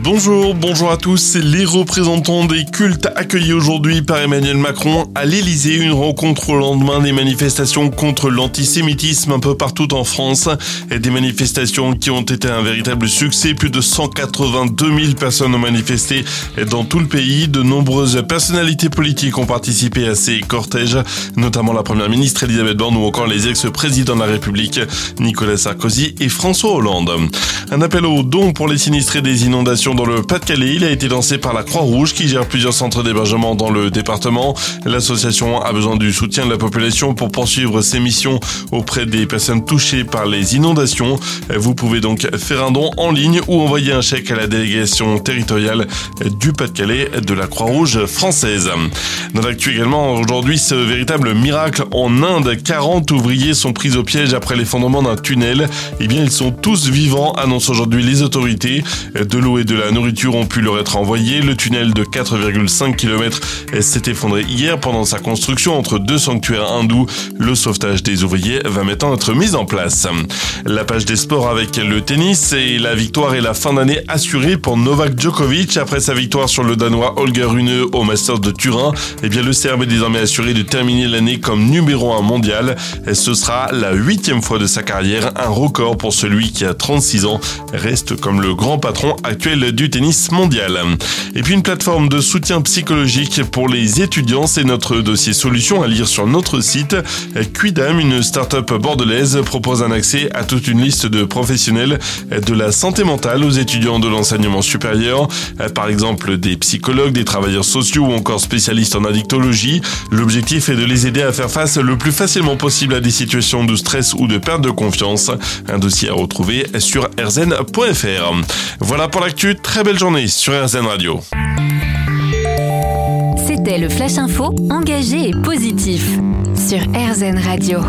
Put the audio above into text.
Bonjour, bonjour à tous. Les représentants des cultes accueillis aujourd'hui par Emmanuel Macron à l'Elysée, une rencontre au lendemain des manifestations contre l'antisémitisme un peu partout en France. Et des manifestations qui ont été un véritable succès. Plus de 182 000 personnes ont manifesté dans tout le pays. De nombreuses personnalités politiques ont participé à ces cortèges, notamment la première ministre Elisabeth Borne ou encore les ex-présidents de la République Nicolas Sarkozy et François Hollande. Un appel aux dons pour les sinistrés des inondations dans le Pas-de-Calais. Il a été lancé par la Croix-Rouge qui gère plusieurs centres d'hébergement dans le département. L'association a besoin du soutien de la population pour poursuivre ses missions auprès des personnes touchées par les inondations. Vous pouvez donc faire un don en ligne ou envoyer un chèque à la délégation territoriale du Pas-de-Calais de la Croix-Rouge française. Dans l'actu également, aujourd'hui, ce véritable miracle en Inde. 40 ouvriers sont pris au piège après l'effondrement d'un tunnel. Eh bien, ils sont tous vivants, annoncent aujourd'hui les autorités. De l'eau et de la nourriture ont pu leur être envoyée. Le tunnel de 4,5 km s'est effondré hier pendant sa construction entre deux sanctuaires hindous. Le sauvetage des ouvriers va maintenant être mis en place. La page des sports avec le tennis et la victoire et la fin d'année assurée pour Novak Djokovic après sa victoire sur le Danois Holger Rune au Masters de Turin. Eh bien, le Serbe est désormais assuré de terminer l'année comme numéro 1 mondial. Et ce sera la huitième fois de sa carrière, un record pour celui qui a 36 ans, reste comme le grand patron actuel du tennis mondial. Et puis une plateforme de soutien psychologique pour les étudiants, c'est notre dossier solution à lire sur notre site. Quidam, une start-up bordelaise, propose un accès à toute une liste de professionnels de la santé mentale aux étudiants de l'enseignement supérieur, par exemple des psychologues, des travailleurs sociaux ou encore spécialistes en addictologie. L'objectif est de les aider à faire face le plus facilement possible à des situations de stress ou de perte de confiance. Un dossier à retrouver sur rzn.fr. Voilà pour l'actu très belle journée sur RZN Radio. C'était le Flash Info, engagé et positif sur RZN Radio.